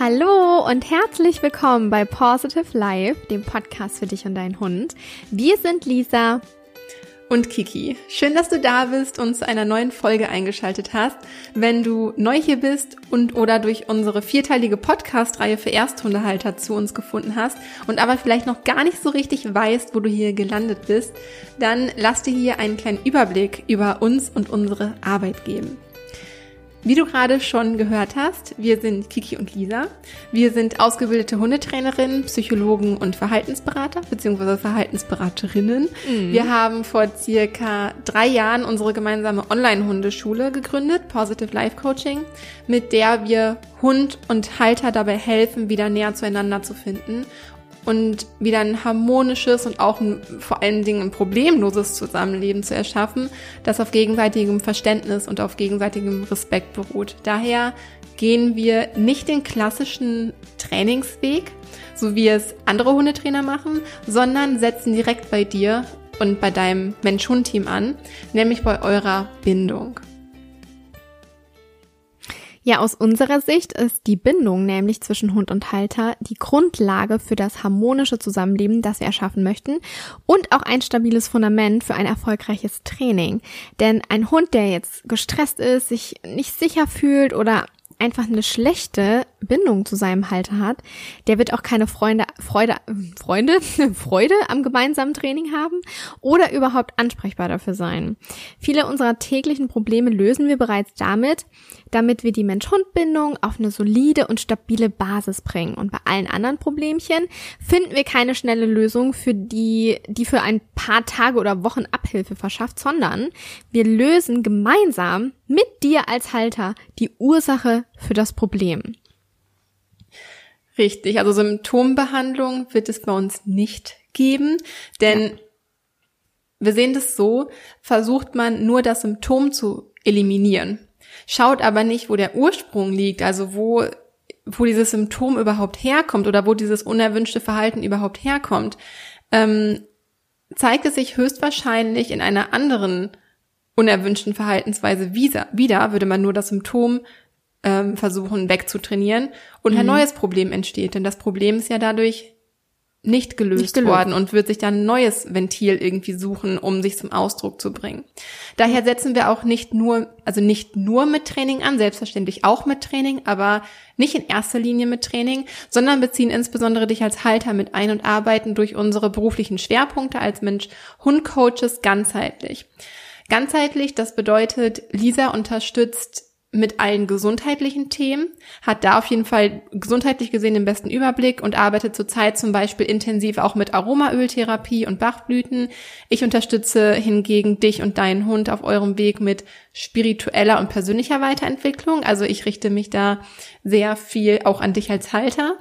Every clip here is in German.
Hallo und herzlich willkommen bei Positive Life, dem Podcast für dich und deinen Hund. Wir sind Lisa und Kiki. Schön, dass du da bist und zu einer neuen Folge eingeschaltet hast. Wenn du neu hier bist und oder durch unsere vierteilige Podcast-Reihe für Ersthundehalter zu uns gefunden hast und aber vielleicht noch gar nicht so richtig weißt, wo du hier gelandet bist, dann lass dir hier einen kleinen Überblick über uns und unsere Arbeit geben. Wie du gerade schon gehört hast, wir sind Kiki und Lisa. Wir sind ausgebildete Hundetrainerinnen, Psychologen und Verhaltensberater bzw. Verhaltensberaterinnen. Mhm. Wir haben vor circa drei Jahren unsere gemeinsame Online-Hundeschule gegründet, Positive Life Coaching, mit der wir Hund und Halter dabei helfen, wieder näher zueinander zu finden und wieder ein harmonisches und auch ein, vor allen Dingen ein problemloses Zusammenleben zu erschaffen, das auf gegenseitigem Verständnis und auf gegenseitigem Respekt beruht. Daher gehen wir nicht den klassischen Trainingsweg, so wie es andere Hundetrainer machen, sondern setzen direkt bei dir und bei deinem Mensch-Hund-Team an, nämlich bei eurer Bindung. Ja, aus unserer Sicht ist die Bindung nämlich zwischen Hund und Halter die Grundlage für das harmonische Zusammenleben, das wir erschaffen möchten und auch ein stabiles Fundament für ein erfolgreiches Training. Denn ein Hund, der jetzt gestresst ist, sich nicht sicher fühlt oder einfach eine schlechte Bindung zu seinem Halter hat, der wird auch keine Freunde, Freude, Freunde, Freude am gemeinsamen Training haben oder überhaupt ansprechbar dafür sein. Viele unserer täglichen Probleme lösen wir bereits damit, damit wir die Mensch-Hund-Bindung auf eine solide und stabile Basis bringen. Und bei allen anderen Problemchen finden wir keine schnelle Lösung für die, die für ein paar Tage oder Wochen Abhilfe verschafft, sondern wir lösen gemeinsam mit dir als Halter die Ursache für das Problem. Richtig, also Symptombehandlung wird es bei uns nicht geben, denn ja. wir sehen das so, versucht man nur das Symptom zu eliminieren, schaut aber nicht, wo der Ursprung liegt, also wo wo dieses Symptom überhaupt herkommt oder wo dieses unerwünschte Verhalten überhaupt herkommt, ähm, zeigt es sich höchstwahrscheinlich in einer anderen unerwünschten Verhaltensweise wieder, würde man nur das Symptom ähm, versuchen wegzutrainieren und mhm. ein neues Problem entsteht. Denn das Problem ist ja dadurch nicht gelöst, nicht gelöst, worden und wird sich dann ein neues Ventil irgendwie suchen, um sich zum Ausdruck zu bringen. Daher setzen wir auch nicht nur, also nicht nur mit Training an, selbstverständlich auch mit Training, aber nicht in erster Linie mit Training, sondern beziehen insbesondere dich als Halter mit ein und arbeiten durch unsere beruflichen Schwerpunkte als Mensch-Hund-Coaches ganzheitlich. Ganzheitlich, das bedeutet, Lisa unterstützt mit allen gesundheitlichen Themen, hat da auf jeden Fall gesundheitlich gesehen den besten Überblick und arbeitet zurzeit zum Beispiel intensiv auch mit Aromaöltherapie und Bachblüten. Ich unterstütze hingegen dich und deinen Hund auf eurem Weg mit spiritueller und persönlicher Weiterentwicklung. Also ich richte mich da sehr viel auch an dich als Halter.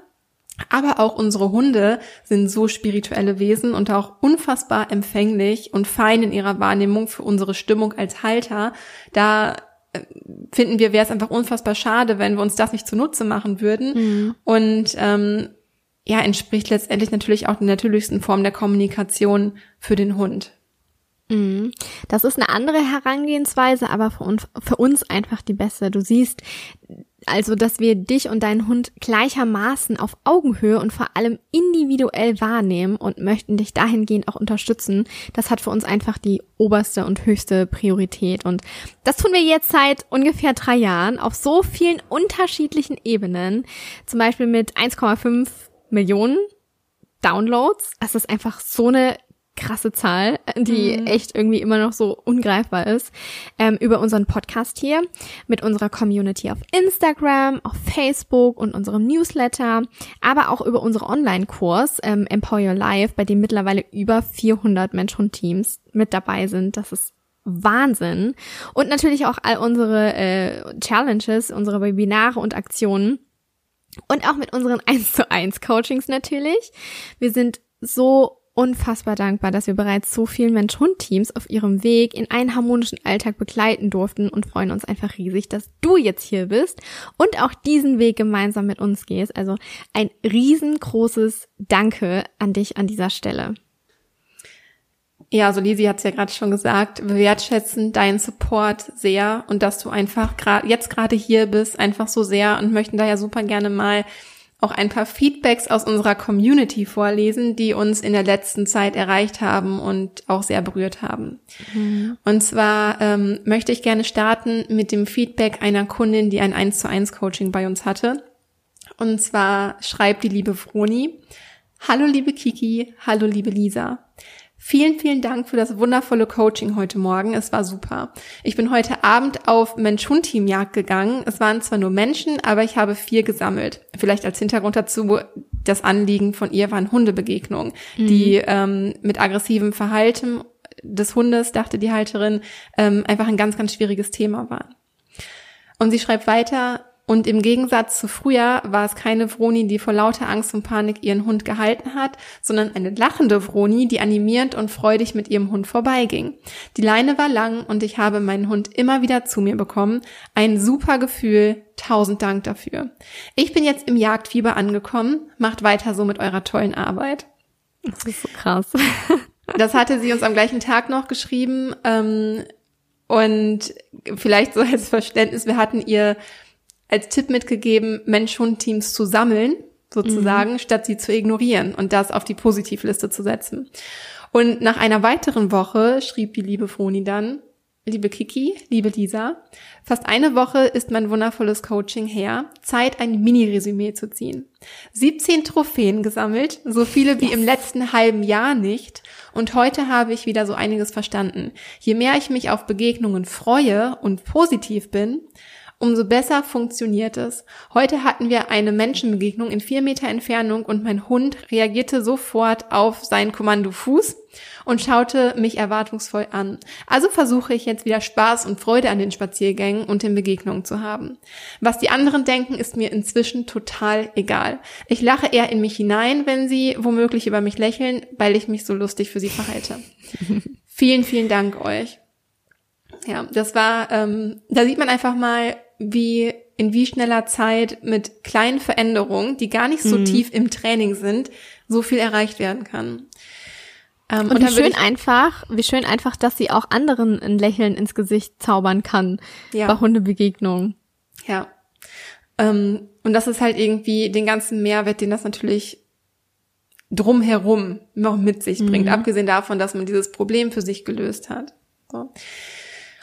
Aber auch unsere Hunde sind so spirituelle Wesen und auch unfassbar empfänglich und fein in ihrer Wahrnehmung für unsere Stimmung als Halter. Da finden wir, wäre es einfach unfassbar schade, wenn wir uns das nicht zunutze machen würden. Mhm. Und ähm, ja, entspricht letztendlich natürlich auch der natürlichsten Form der Kommunikation für den Hund. Mhm. Das ist eine andere Herangehensweise, aber für uns, für uns einfach die beste. Du siehst, also, dass wir dich und deinen Hund gleichermaßen auf Augenhöhe und vor allem individuell wahrnehmen und möchten dich dahingehend auch unterstützen. Das hat für uns einfach die oberste und höchste Priorität. Und das tun wir jetzt seit ungefähr drei Jahren auf so vielen unterschiedlichen Ebenen. Zum Beispiel mit 1,5 Millionen Downloads. Das ist einfach so eine krasse Zahl, die mhm. echt irgendwie immer noch so ungreifbar ist, ähm, über unseren Podcast hier, mit unserer Community auf Instagram, auf Facebook und unserem Newsletter, aber auch über unsere Online-Kurs ähm, Empower Your Life, bei dem mittlerweile über 400 Mensch-Hund-Teams mit dabei sind. Das ist Wahnsinn. Und natürlich auch all unsere äh, Challenges, unsere Webinare und Aktionen. Und auch mit unseren 1 zu 1 Coachings natürlich. Wir sind so unfassbar dankbar, dass wir bereits so vielen Mensch-Hund-Teams auf ihrem Weg in einen harmonischen Alltag begleiten durften und freuen uns einfach riesig, dass du jetzt hier bist und auch diesen Weg gemeinsam mit uns gehst. Also ein riesengroßes Danke an dich an dieser Stelle. Ja, so Lisi hat es ja gerade schon gesagt, wir wertschätzen deinen Support sehr und dass du einfach gerade jetzt gerade hier bist, einfach so sehr und möchten da ja super gerne mal auch ein paar Feedbacks aus unserer Community vorlesen, die uns in der letzten Zeit erreicht haben und auch sehr berührt haben. Mhm. Und zwar ähm, möchte ich gerne starten mit dem Feedback einer Kundin, die ein 1 zu 1 Coaching bei uns hatte. Und zwar schreibt die liebe Froni, Hallo liebe Kiki, hallo liebe Lisa. Vielen, vielen Dank für das wundervolle Coaching heute Morgen. Es war super. Ich bin heute Abend auf Mensch-Hund-Team-Jagd gegangen. Es waren zwar nur Menschen, aber ich habe vier gesammelt. Vielleicht als Hintergrund dazu, das Anliegen von ihr waren Hundebegegnungen, mhm. die ähm, mit aggressivem Verhalten des Hundes, dachte die Halterin, ähm, einfach ein ganz, ganz schwieriges Thema waren. Und sie schreibt weiter, und im Gegensatz zu früher war es keine Vroni, die vor lauter Angst und Panik ihren Hund gehalten hat, sondern eine lachende Vroni, die animierend und freudig mit ihrem Hund vorbeiging. Die Leine war lang und ich habe meinen Hund immer wieder zu mir bekommen. Ein super Gefühl. Tausend Dank dafür. Ich bin jetzt im Jagdfieber angekommen. Macht weiter so mit eurer tollen Arbeit. Das ist so krass. Das hatte sie uns am gleichen Tag noch geschrieben. Ähm, und vielleicht so als Verständnis, wir hatten ihr als Tipp mitgegeben, Mensch-Hund-Teams zu sammeln, sozusagen, mhm. statt sie zu ignorieren und das auf die Positivliste zu setzen. Und nach einer weiteren Woche schrieb die liebe Froni dann, liebe Kiki, liebe Lisa, fast eine Woche ist mein wundervolles Coaching her. Zeit, ein Mini-Resümee zu ziehen. 17 Trophäen gesammelt, so viele wie yes. im letzten halben Jahr nicht. Und heute habe ich wieder so einiges verstanden. Je mehr ich mich auf Begegnungen freue und positiv bin, umso besser funktioniert es. Heute hatten wir eine Menschenbegegnung in vier Meter Entfernung und mein Hund reagierte sofort auf sein Kommando Fuß und schaute mich erwartungsvoll an. Also versuche ich jetzt wieder Spaß und Freude an den Spaziergängen und den Begegnungen zu haben. Was die anderen denken, ist mir inzwischen total egal. Ich lache eher in mich hinein, wenn sie womöglich über mich lächeln, weil ich mich so lustig für sie verhalte. vielen, vielen Dank euch. Ja, das war, ähm, da sieht man einfach mal, wie in wie schneller Zeit mit kleinen Veränderungen, die gar nicht so mhm. tief im Training sind, so viel erreicht werden kann. Ähm, und, und wie schön einfach, wie schön einfach, dass sie auch anderen ein Lächeln ins Gesicht zaubern kann ja. bei Hundebegegnungen. Ja. Ähm, und das ist halt irgendwie den ganzen Mehrwert, den das natürlich drumherum noch mit sich bringt, mhm. abgesehen davon, dass man dieses Problem für sich gelöst hat. So.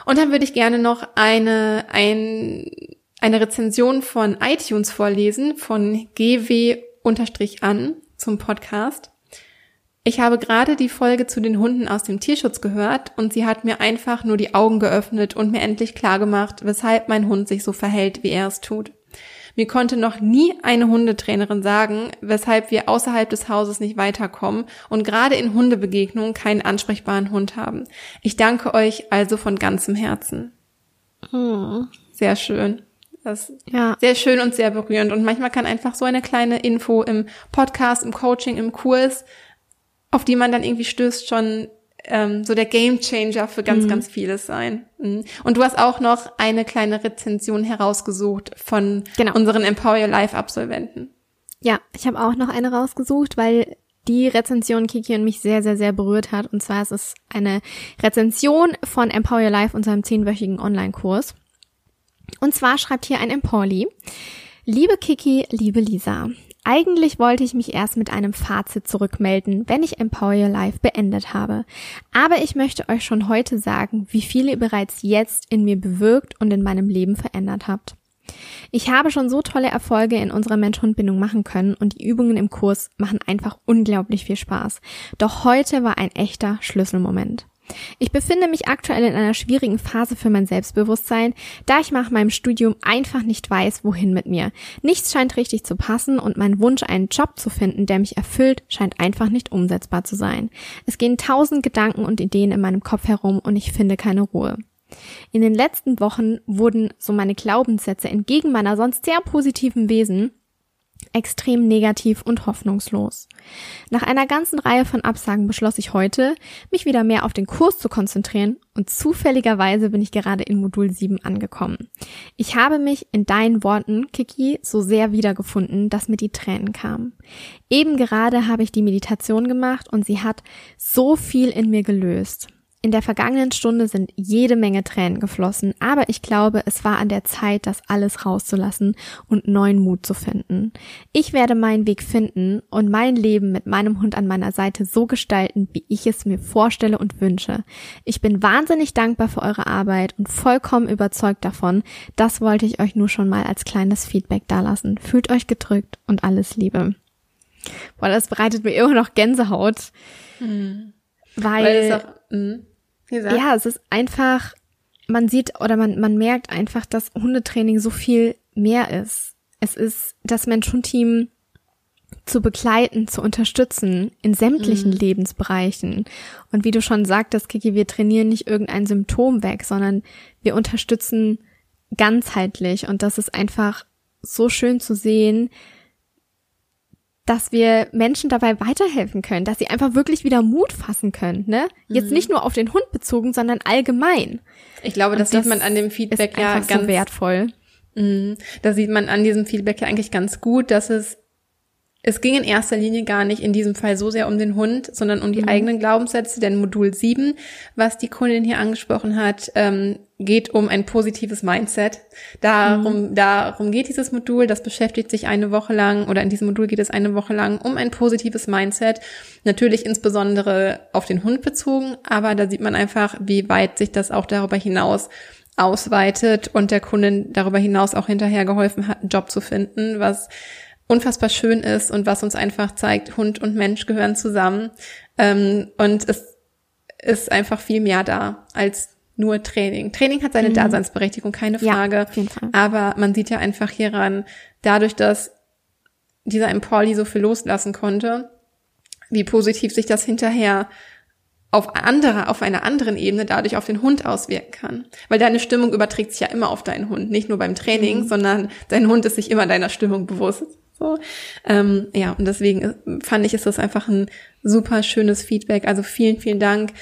Und dann würde ich gerne noch eine, ein, eine Rezension von iTunes vorlesen, von GW-an zum Podcast. Ich habe gerade die Folge zu den Hunden aus dem Tierschutz gehört und sie hat mir einfach nur die Augen geöffnet und mir endlich klargemacht, weshalb mein Hund sich so verhält, wie er es tut. Mir konnte noch nie eine Hundetrainerin sagen, weshalb wir außerhalb des Hauses nicht weiterkommen und gerade in Hundebegegnungen keinen ansprechbaren Hund haben. Ich danke euch also von ganzem Herzen. Hm. Sehr schön. Das ist ja. sehr schön und sehr berührend. Und manchmal kann einfach so eine kleine Info im Podcast, im Coaching, im Kurs, auf die man dann irgendwie stößt, schon ähm, so der Game Changer für ganz, mhm. ganz vieles sein. Mhm. Und du hast auch noch eine kleine Rezension herausgesucht von genau. unseren Empower Your Life Absolventen. Ja, ich habe auch noch eine rausgesucht, weil die Rezension Kiki und mich sehr, sehr, sehr berührt hat. Und zwar ist es eine Rezension von Empower Your Life, unserem zehnwöchigen Online-Kurs. Und zwar schreibt hier ein Empowerly. Liebe Kiki, liebe Lisa, eigentlich wollte ich mich erst mit einem Fazit zurückmelden, wenn ich Empower Your Life beendet habe. Aber ich möchte euch schon heute sagen, wie viel ihr bereits jetzt in mir bewirkt und in meinem Leben verändert habt. Ich habe schon so tolle Erfolge in unserer Mensch-Hund-Bindung machen können und die Übungen im Kurs machen einfach unglaublich viel Spaß. Doch heute war ein echter Schlüsselmoment. Ich befinde mich aktuell in einer schwierigen Phase für mein Selbstbewusstsein, da ich nach meinem Studium einfach nicht weiß, wohin mit mir. Nichts scheint richtig zu passen und mein Wunsch, einen Job zu finden, der mich erfüllt, scheint einfach nicht umsetzbar zu sein. Es gehen tausend Gedanken und Ideen in meinem Kopf herum und ich finde keine Ruhe. In den letzten Wochen wurden so meine Glaubenssätze entgegen meiner sonst sehr positiven Wesen extrem negativ und hoffnungslos. Nach einer ganzen Reihe von Absagen beschloss ich heute, mich wieder mehr auf den Kurs zu konzentrieren und zufälligerweise bin ich gerade in Modul 7 angekommen. Ich habe mich in deinen Worten, Kiki, so sehr wiedergefunden, dass mir die Tränen kamen. Eben gerade habe ich die Meditation gemacht und sie hat so viel in mir gelöst. In der vergangenen Stunde sind jede Menge Tränen geflossen, aber ich glaube, es war an der Zeit, das alles rauszulassen und neuen Mut zu finden. Ich werde meinen Weg finden und mein Leben mit meinem Hund an meiner Seite so gestalten, wie ich es mir vorstelle und wünsche. Ich bin wahnsinnig dankbar für eure Arbeit und vollkommen überzeugt davon. Das wollte ich euch nur schon mal als kleines Feedback dalassen. Fühlt euch gedrückt und alles Liebe. Boah, das bereitet mir immer noch Gänsehaut. Hm. Weil, weil hm. Ja, es ist einfach, man sieht oder man, man merkt einfach, dass Hundetraining so viel mehr ist. Es ist das Mensch-Hund-Team zu begleiten, zu unterstützen in sämtlichen mhm. Lebensbereichen. Und wie du schon sagtest, Kiki, wir trainieren nicht irgendein Symptom weg, sondern wir unterstützen ganzheitlich. Und das ist einfach so schön zu sehen, dass wir Menschen dabei weiterhelfen können, dass sie einfach wirklich wieder Mut fassen können, ne? Jetzt mhm. nicht nur auf den Hund bezogen, sondern allgemein. Ich glaube, das, das sieht man an dem Feedback ja ganz so wertvoll. Mhm. Da sieht man an diesem Feedback ja eigentlich ganz gut, dass es es ging in erster Linie gar nicht in diesem Fall so sehr um den Hund, sondern um die mhm. eigenen Glaubenssätze, denn Modul 7, was die Kundin hier angesprochen hat, ähm, geht um ein positives Mindset. Darum, mhm. darum geht dieses Modul, das beschäftigt sich eine Woche lang oder in diesem Modul geht es eine Woche lang um ein positives Mindset. Natürlich insbesondere auf den Hund bezogen, aber da sieht man einfach, wie weit sich das auch darüber hinaus ausweitet und der Kundin darüber hinaus auch hinterher geholfen hat, einen Job zu finden, was unfassbar schön ist und was uns einfach zeigt, Hund und Mensch gehören zusammen. Ähm, und es ist einfach viel mehr da als nur Training. Training hat seine mhm. Daseinsberechtigung, keine Frage. Ja, aber man sieht ja einfach hieran, dadurch, dass dieser Empoli so viel loslassen konnte, wie positiv sich das hinterher auf andere, auf einer anderen Ebene dadurch auf den Hund auswirken kann. Weil deine Stimmung überträgt sich ja immer auf deinen Hund, nicht nur beim Training, mhm. sondern dein Hund ist sich immer deiner Stimmung bewusst. So, ähm, ja, und deswegen äh, fand ich, ist das einfach ein super schönes Feedback. Also vielen, vielen Dank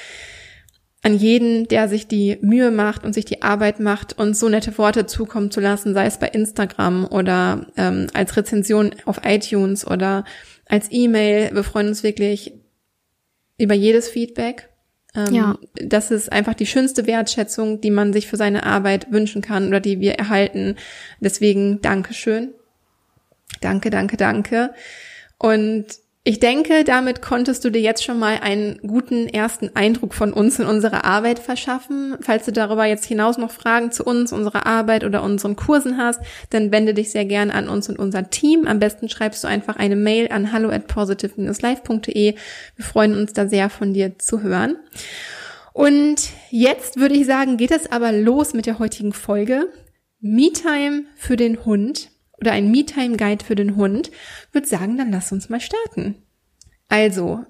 an jeden, der sich die Mühe macht und sich die Arbeit macht, uns so nette Worte zukommen zu lassen, sei es bei Instagram oder ähm, als Rezension auf iTunes oder als E-Mail. Wir freuen uns wirklich über jedes Feedback. Ähm, ja. Das ist einfach die schönste Wertschätzung, die man sich für seine Arbeit wünschen kann oder die wir erhalten. Deswegen Dankeschön. Danke, danke, danke. Und ich denke, damit konntest du dir jetzt schon mal einen guten ersten Eindruck von uns in unserer Arbeit verschaffen. Falls du darüber jetzt hinaus noch Fragen zu uns, unserer Arbeit oder unseren Kursen hast, dann wende dich sehr gern an uns und unser Team. Am besten schreibst du einfach eine Mail an hallo at positive-life.de. Wir freuen uns da sehr von dir zu hören. Und jetzt würde ich sagen, geht es aber los mit der heutigen Folge. Me-Time für den Hund oder ein Me-Time-Guide für den Hund, würde sagen, dann lass uns mal starten. Also,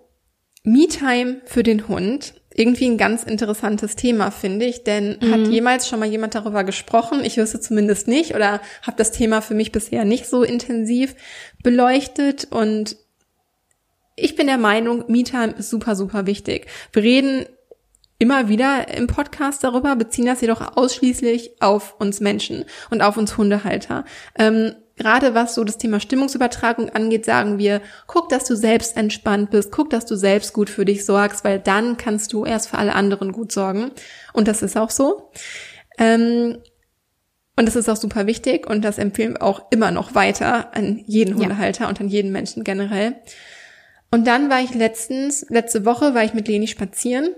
Me-Time für den Hund. Irgendwie ein ganz interessantes Thema, finde ich, denn mhm. hat jemals schon mal jemand darüber gesprochen? Ich wüsste zumindest nicht oder habe das Thema für mich bisher nicht so intensiv beleuchtet und ich bin der Meinung, Me-Time ist super, super wichtig. Wir reden immer wieder im Podcast darüber, beziehen das jedoch ausschließlich auf uns Menschen und auf uns Hundehalter. Ähm, gerade was so das Thema Stimmungsübertragung angeht, sagen wir, guck, dass du selbst entspannt bist, guck, dass du selbst gut für dich sorgst, weil dann kannst du erst für alle anderen gut sorgen. Und das ist auch so. Ähm, und das ist auch super wichtig und das empfehlen wir auch immer noch weiter an jeden Hundehalter ja. und an jeden Menschen generell. Und dann war ich letztens, letzte Woche war ich mit Leni spazieren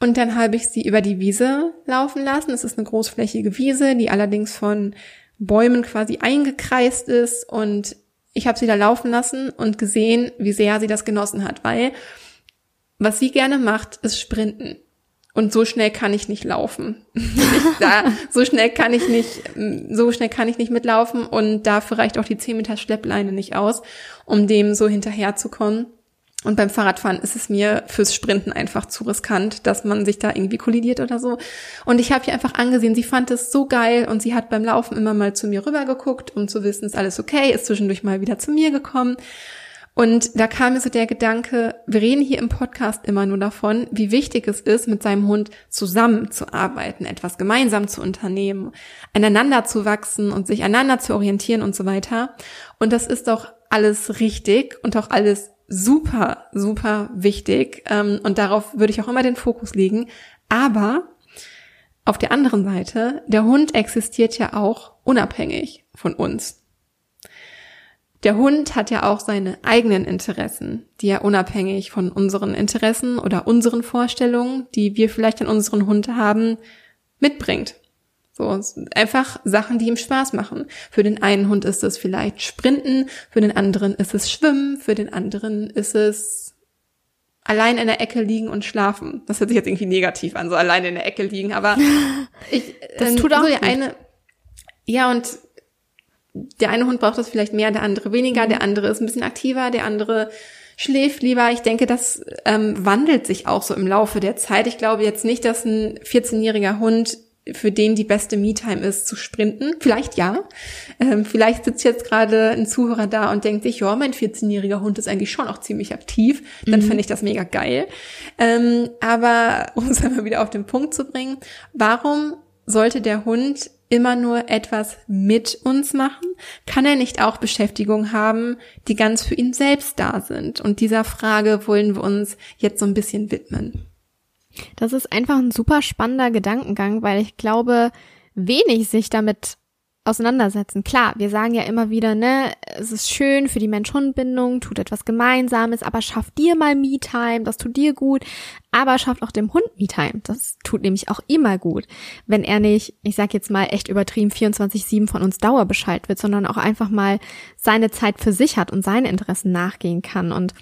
und dann habe ich sie über die Wiese laufen lassen. Es ist eine großflächige Wiese, die allerdings von Bäumen quasi eingekreist ist und ich habe sie da laufen lassen und gesehen, wie sehr sie das genossen hat, weil was sie gerne macht, ist sprinten. Und so schnell kann ich nicht laufen. da, so schnell kann ich nicht, so schnell kann ich nicht mitlaufen und dafür reicht auch die 10 Meter Schleppleine nicht aus, um dem so hinterherzukommen. Und beim Fahrradfahren ist es mir fürs Sprinten einfach zu riskant, dass man sich da irgendwie kollidiert oder so. Und ich habe ihr einfach angesehen, sie fand es so geil und sie hat beim Laufen immer mal zu mir rübergeguckt, um zu wissen, ist alles okay, ist zwischendurch mal wieder zu mir gekommen. Und da kam mir so der Gedanke, wir reden hier im Podcast immer nur davon, wie wichtig es ist, mit seinem Hund zusammenzuarbeiten, etwas gemeinsam zu unternehmen, aneinander zu wachsen und sich einander zu orientieren und so weiter. Und das ist doch alles richtig und auch alles super, super wichtig. Ähm, und darauf würde ich auch immer den Fokus legen. Aber auf der anderen Seite, der Hund existiert ja auch unabhängig von uns. Der Hund hat ja auch seine eigenen Interessen, die er unabhängig von unseren Interessen oder unseren Vorstellungen, die wir vielleicht an unseren Hund haben, mitbringt. So, einfach Sachen, die ihm Spaß machen. Für den einen Hund ist es vielleicht Sprinten, für den anderen ist es Schwimmen, für den anderen ist es allein in der Ecke liegen und schlafen. Das hört sich jetzt irgendwie negativ an, so allein in der Ecke liegen, aber ich, das tut auch so der eine, ja und der eine Hund braucht das vielleicht mehr, der andere weniger, der andere ist ein bisschen aktiver, der andere schläft lieber. Ich denke, das ähm, wandelt sich auch so im Laufe der Zeit. Ich glaube jetzt nicht, dass ein 14-jähriger Hund für den die beste Me-Time ist, zu sprinten. Vielleicht ja. Ähm, vielleicht sitzt jetzt gerade ein Zuhörer da und denkt sich, ja, mein 14-jähriger Hund ist eigentlich schon auch ziemlich aktiv. Dann mhm. finde ich das mega geil. Ähm, aber um es einmal wieder auf den Punkt zu bringen, warum sollte der Hund immer nur etwas mit uns machen? Kann er nicht auch Beschäftigung haben, die ganz für ihn selbst da sind? Und dieser Frage wollen wir uns jetzt so ein bisschen widmen. Das ist einfach ein super spannender Gedankengang, weil ich glaube, wenig sich damit auseinandersetzen. Klar, wir sagen ja immer wieder, ne, es ist schön für die Mensch-Hund-Bindung, tut etwas Gemeinsames, aber schaff dir mal Me-Time, das tut dir gut, aber schafft auch dem Hund Me-Time. Das tut nämlich auch immer gut, wenn er nicht, ich sag jetzt mal echt übertrieben, 24-7 von uns Dauerbescheid wird, sondern auch einfach mal seine Zeit für sich hat und seine Interessen nachgehen kann. Und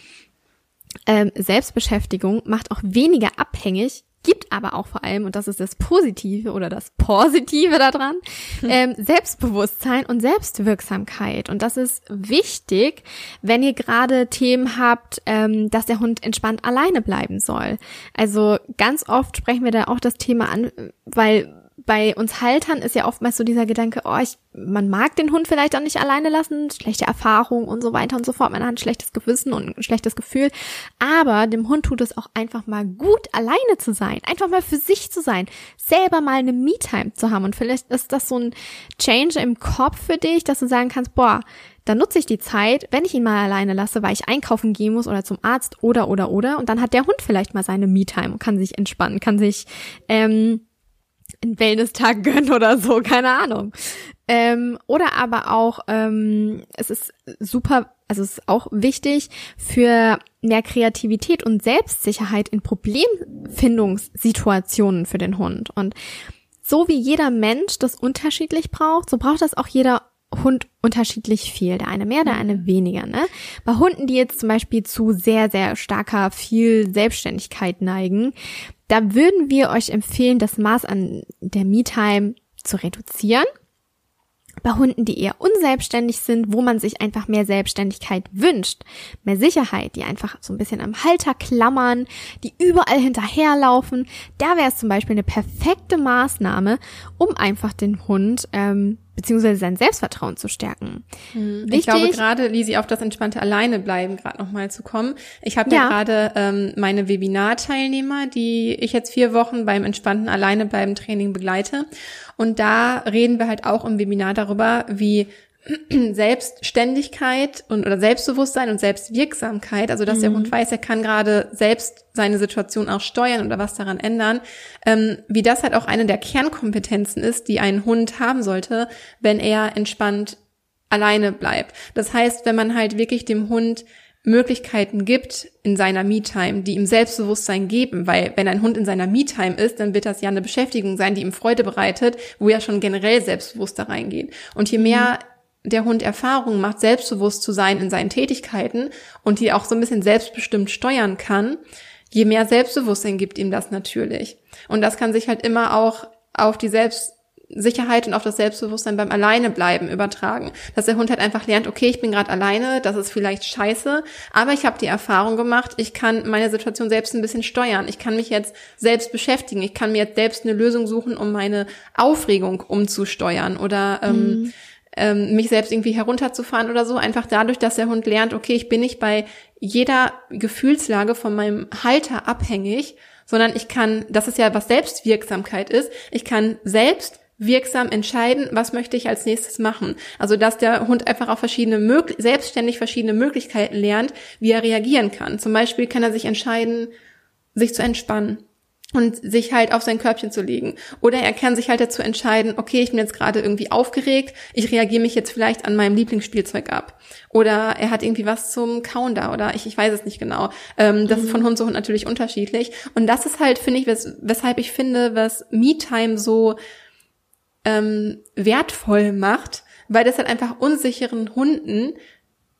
ähm, Selbstbeschäftigung macht auch weniger abhängig gibt aber auch vor allem, und das ist das Positive oder das Positive daran, hm. ähm, Selbstbewusstsein und Selbstwirksamkeit. Und das ist wichtig, wenn ihr gerade Themen habt, ähm, dass der Hund entspannt alleine bleiben soll. Also ganz oft sprechen wir da auch das Thema an, weil bei uns Haltern ist ja oftmals so dieser Gedanke, oh, ich, man mag den Hund vielleicht auch nicht alleine lassen, schlechte Erfahrung und so weiter und so fort. Man hat ein schlechtes Gewissen und ein schlechtes Gefühl. Aber dem Hund tut es auch einfach mal gut, alleine zu sein, einfach mal für sich zu sein, selber mal eine Me-Time zu haben. Und vielleicht ist das so ein Change im Kopf für dich, dass du sagen kannst, boah, dann nutze ich die Zeit, wenn ich ihn mal alleine lasse, weil ich einkaufen gehen muss oder zum Arzt oder oder oder. Und dann hat der Hund vielleicht mal seine Me-Time und kann sich entspannen, kann sich ähm, einen Wellness-Tag gönnen oder so, keine Ahnung. Ähm, oder aber auch, ähm, es ist super, also es ist auch wichtig für mehr Kreativität und Selbstsicherheit in Problemfindungssituationen für den Hund. Und so wie jeder Mensch das unterschiedlich braucht, so braucht das auch jeder Hund unterschiedlich viel. Der eine mehr, der eine weniger. Ne? Bei Hunden, die jetzt zum Beispiel zu sehr, sehr starker, viel Selbstständigkeit neigen, da würden wir euch empfehlen, das Maß an der Me-Time zu reduzieren. Bei Hunden, die eher unselbstständig sind, wo man sich einfach mehr Selbstständigkeit wünscht, mehr Sicherheit, die einfach so ein bisschen am Halter klammern, die überall hinterherlaufen, da wäre es zum Beispiel eine perfekte Maßnahme, um einfach den Hund ähm, beziehungsweise sein Selbstvertrauen zu stärken. Hm. Ich glaube gerade, Lisi, auf das entspannte Alleine bleiben gerade nochmal zu kommen. Ich habe ja, ja gerade ähm, meine Webinar-Teilnehmer, die ich jetzt vier Wochen beim entspannten Alleine bleiben Training begleite. Und da reden wir halt auch im Webinar darüber, wie Selbstständigkeit und oder Selbstbewusstsein und Selbstwirksamkeit, also dass mhm. der Hund weiß, er kann gerade selbst seine Situation auch steuern oder was daran ändern, ähm, wie das halt auch eine der Kernkompetenzen ist, die ein Hund haben sollte, wenn er entspannt alleine bleibt. Das heißt, wenn man halt wirklich dem Hund Möglichkeiten gibt in seiner Me-Time, die ihm Selbstbewusstsein geben, weil wenn ein Hund in seiner Me-Time ist, dann wird das ja eine Beschäftigung sein, die ihm Freude bereitet, wo er schon generell selbstbewusst da reingeht. Und je mehr mhm der Hund Erfahrungen macht, selbstbewusst zu sein in seinen Tätigkeiten und die auch so ein bisschen selbstbestimmt steuern kann, je mehr Selbstbewusstsein gibt ihm das natürlich. Und das kann sich halt immer auch auf die Selbst Sicherheit und auf das Selbstbewusstsein beim Alleinebleiben übertragen. Dass der Hund halt einfach lernt, okay, ich bin gerade alleine, das ist vielleicht scheiße, aber ich habe die Erfahrung gemacht, ich kann meine Situation selbst ein bisschen steuern. Ich kann mich jetzt selbst beschäftigen. Ich kann mir jetzt selbst eine Lösung suchen, um meine Aufregung umzusteuern oder ähm, mhm. Ähm, mich selbst irgendwie herunterzufahren oder so. Einfach dadurch, dass der Hund lernt, okay, ich bin nicht bei jeder Gefühlslage von meinem Halter abhängig, sondern ich kann, das ist ja was Selbstwirksamkeit ist, ich kann selbst wirksam entscheiden, was möchte ich als nächstes machen. Also dass der Hund einfach auch verschiedene selbstständig verschiedene Möglichkeiten lernt, wie er reagieren kann. Zum Beispiel kann er sich entscheiden, sich zu entspannen und sich halt auf sein Körbchen zu legen. Oder er kann sich halt dazu entscheiden, okay, ich bin jetzt gerade irgendwie aufgeregt, ich reagiere mich jetzt vielleicht an meinem Lieblingsspielzeug ab. Oder er hat irgendwie was zum Kauen da oder ich, ich weiß es nicht genau. Ähm, das mhm. ist von Hund zu Hund natürlich unterschiedlich. Und das ist halt, finde ich, wes weshalb ich finde, was Me-Time so ähm, wertvoll macht, weil das halt einfach unsicheren Hunden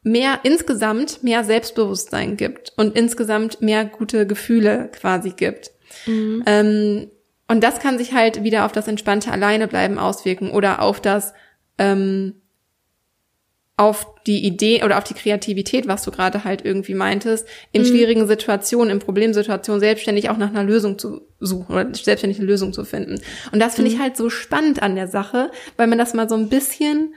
mehr insgesamt mehr Selbstbewusstsein gibt und insgesamt mehr gute Gefühle quasi gibt. Mhm. Ähm, und das kann sich halt wieder auf das entspannte Alleinebleiben auswirken oder auf das ähm, auf die Idee oder auf die Kreativität, was du gerade halt irgendwie meintest, in mhm. schwierigen Situationen, in Problemsituationen selbstständig auch nach einer Lösung zu suchen oder selbstständig eine Lösung zu finden. Und das finde mhm. ich halt so spannend an der Sache, weil man das mal so ein bisschen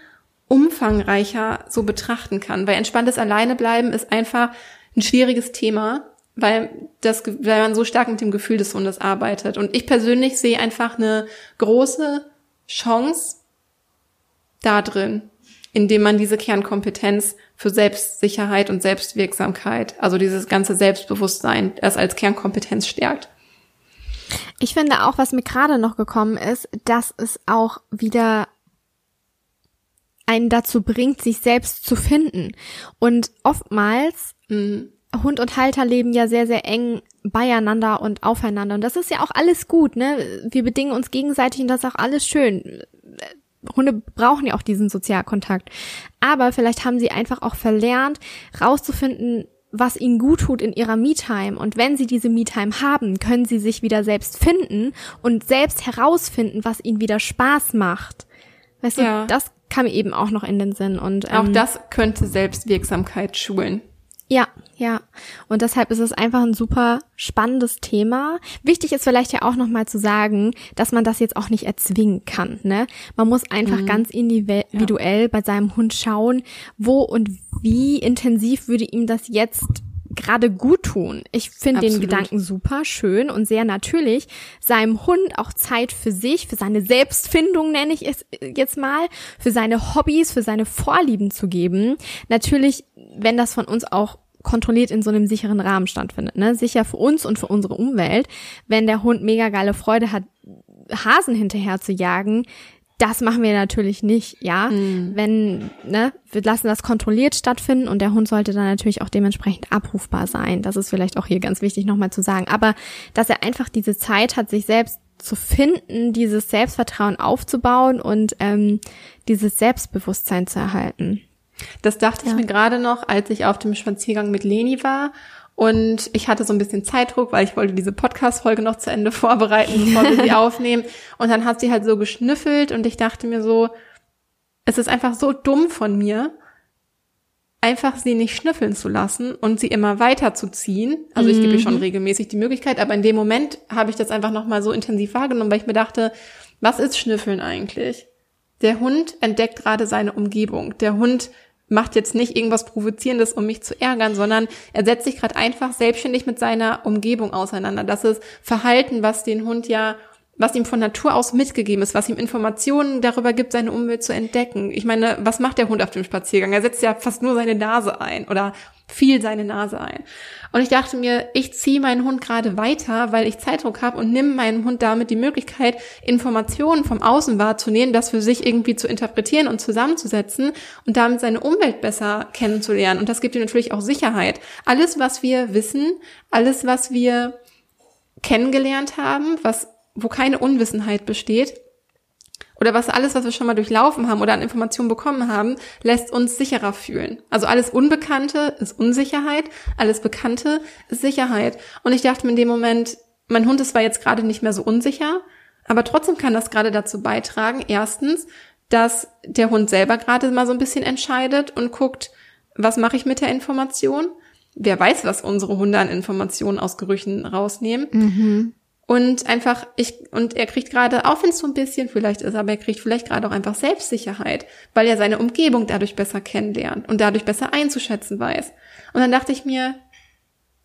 umfangreicher so betrachten kann. Weil entspanntes Alleinebleiben ist einfach ein schwieriges Thema, weil das, weil man so stark mit dem Gefühl des Hundes arbeitet. Und ich persönlich sehe einfach eine große Chance da drin, indem man diese Kernkompetenz für Selbstsicherheit und Selbstwirksamkeit, also dieses ganze Selbstbewusstsein, das als Kernkompetenz stärkt. Ich finde auch, was mir gerade noch gekommen ist, dass es auch wieder einen dazu bringt, sich selbst zu finden. Und oftmals, mhm. Hund und Halter leben ja sehr, sehr eng beieinander und aufeinander. Und das ist ja auch alles gut, ne? Wir bedingen uns gegenseitig und das ist auch alles schön. Hunde brauchen ja auch diesen Sozialkontakt. Aber vielleicht haben sie einfach auch verlernt, rauszufinden, was ihnen gut tut in ihrer Me-Time. Und wenn sie diese Me-Time haben, können sie sich wieder selbst finden und selbst herausfinden, was ihnen wieder Spaß macht. Weißt ja. du, das kam eben auch noch in den Sinn. Und ähm, auch das könnte Selbstwirksamkeit schulen. Ja, ja. Und deshalb ist es einfach ein super spannendes Thema. Wichtig ist vielleicht ja auch nochmal zu sagen, dass man das jetzt auch nicht erzwingen kann. Ne? Man muss einfach mhm. ganz individuell ja. bei seinem Hund schauen, wo und wie intensiv würde ihm das jetzt gerade gut tun. Ich finde den Gedanken super schön und sehr natürlich, seinem Hund auch Zeit für sich, für seine Selbstfindung nenne ich es jetzt mal, für seine Hobbys, für seine Vorlieben zu geben. Natürlich, wenn das von uns auch kontrolliert in so einem sicheren Rahmen stattfindet, ne? Sicher für uns und für unsere Umwelt. Wenn der Hund mega geile Freude hat, Hasen hinterher zu jagen, das machen wir natürlich nicht, ja. Mhm. Wenn, ne, wir lassen das kontrolliert stattfinden und der Hund sollte dann natürlich auch dementsprechend abrufbar sein. Das ist vielleicht auch hier ganz wichtig nochmal zu sagen. Aber dass er einfach diese Zeit hat, sich selbst zu finden, dieses Selbstvertrauen aufzubauen und ähm, dieses Selbstbewusstsein zu erhalten. Das dachte ja. ich mir gerade noch, als ich auf dem Spaziergang mit Leni war und ich hatte so ein bisschen Zeitdruck, weil ich wollte diese Podcast-Folge noch zu Ende vorbereiten, bevor wir sie aufnehmen. Und dann hat sie halt so geschnüffelt und ich dachte mir so, es ist einfach so dumm von mir, einfach sie nicht schnüffeln zu lassen und sie immer weiter zu ziehen. Also ich gebe ihr schon mhm. regelmäßig die Möglichkeit, aber in dem Moment habe ich das einfach nochmal so intensiv wahrgenommen, weil ich mir dachte, was ist Schnüffeln eigentlich? Der Hund entdeckt gerade seine Umgebung. Der Hund macht jetzt nicht irgendwas Provozierendes, um mich zu ärgern, sondern er setzt sich gerade einfach selbstständig mit seiner Umgebung auseinander. Das ist Verhalten, was den Hund ja was ihm von Natur aus mitgegeben ist, was ihm Informationen darüber gibt, seine Umwelt zu entdecken. Ich meine, was macht der Hund auf dem Spaziergang? Er setzt ja fast nur seine Nase ein oder viel seine Nase ein. Und ich dachte mir, ich ziehe meinen Hund gerade weiter, weil ich Zeitdruck habe und nimm meinem Hund damit die Möglichkeit, Informationen vom Außen wahrzunehmen, das für sich irgendwie zu interpretieren und zusammenzusetzen und damit seine Umwelt besser kennenzulernen. Und das gibt ihm natürlich auch Sicherheit. Alles, was wir wissen, alles, was wir kennengelernt haben, was, wo keine Unwissenheit besteht, oder was alles, was wir schon mal durchlaufen haben oder an Informationen bekommen haben, lässt uns sicherer fühlen. Also alles Unbekannte ist Unsicherheit, alles Bekannte ist Sicherheit. Und ich dachte mir in dem Moment, mein Hund ist zwar jetzt gerade nicht mehr so unsicher, Aber trotzdem kann das gerade dazu beitragen, erstens, dass der Hund selber gerade mal so ein bisschen entscheidet und guckt, was mache ich mit der Information? Wer weiß, was unsere Hunde an Informationen aus Gerüchen rausnehmen. Mhm. Und einfach, ich, und er kriegt gerade, auch wenn es so ein bisschen vielleicht ist, aber er kriegt vielleicht gerade auch einfach Selbstsicherheit, weil er seine Umgebung dadurch besser kennenlernt und dadurch besser einzuschätzen weiß. Und dann dachte ich mir,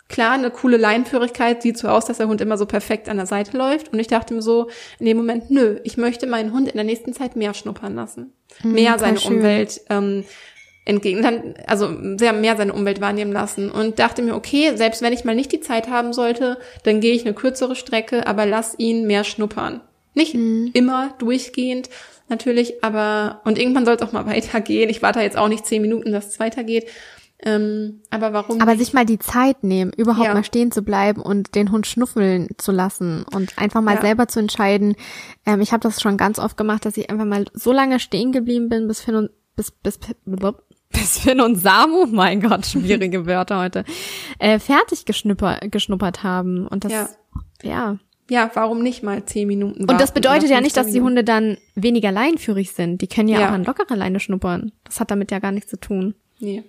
klar, eine coole Leinenführigkeit sieht so aus, dass der Hund immer so perfekt an der Seite läuft. Und ich dachte mir so, in dem Moment, nö, ich möchte meinen Hund in der nächsten Zeit mehr schnuppern lassen. Mhm, mehr seine schön. Umwelt ähm, entgegen, dann, also sehr mehr seine Umwelt wahrnehmen lassen und dachte mir, okay, selbst wenn ich mal nicht die Zeit haben sollte, dann gehe ich eine kürzere Strecke, aber lass ihn mehr schnuppern. Nicht Mhm. immer durchgehend, natürlich, aber, und irgendwann soll es auch mal weitergehen. Ich warte jetzt auch nicht zehn Minuten, dass es weitergeht. Ähm, aber warum? Aber sich mal die Zeit nehmen, überhaupt Ja. mal stehen zu bleiben und den Hund schnuffeln zu lassen und einfach mal Ja. selber zu entscheiden. Ähm, ich habe das schon ganz oft gemacht, dass ich einfach mal so lange stehen geblieben bin, bis Finn und bis bis bis Finn und Samu, mein Gott, schwierige Wörter heute, äh, fertig geschnuppert, geschnuppert haben. Und das, Ja. ja. ja, warum nicht mal zehn Minuten? Und das warten bedeutet ja nicht, dass die 15 Hunde dann weniger leinenführig sind. Die können ja, Ja. auch an lockerer Leine schnuppern. Das hat damit ja gar nichts zu tun. Nee.